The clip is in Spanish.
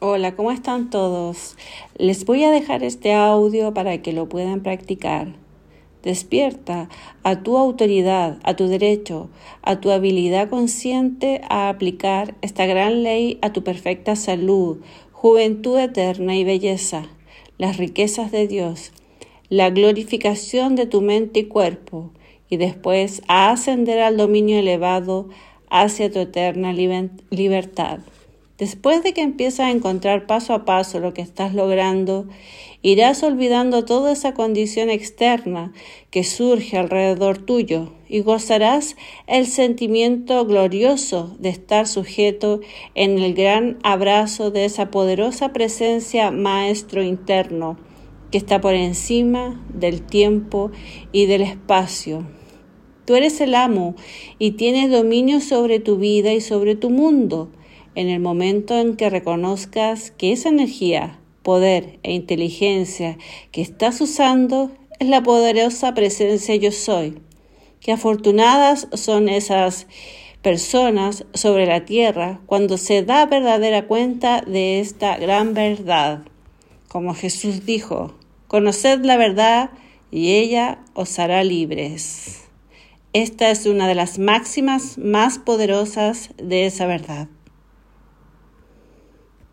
Hola, ¿cómo están todos? Les voy a dejar este audio para que lo puedan practicar. Despierta a tu autoridad, a tu derecho, a tu habilidad consciente a aplicar esta gran ley a tu perfecta salud, juventud eterna y belleza, las riquezas de Dios, la glorificación de tu mente y cuerpo, y después a ascender al dominio elevado hacia tu eterna libertad. Después de que empiezas a encontrar paso a paso lo que estás logrando, irás olvidando toda esa condición externa que surge alrededor tuyo y gozarás el sentimiento glorioso de estar sujeto en el gran abrazo de esa poderosa presencia maestro interno que está por encima del tiempo y del espacio. Tú eres el amo y tienes dominio sobre tu vida y sobre tu mundo en el momento en que reconozcas que esa energía, poder e inteligencia que estás usando es la poderosa presencia yo soy. Qué afortunadas son esas personas sobre la tierra cuando se da verdadera cuenta de esta gran verdad. Como Jesús dijo, conoced la verdad y ella os hará libres. Esta es una de las máximas más poderosas de esa verdad.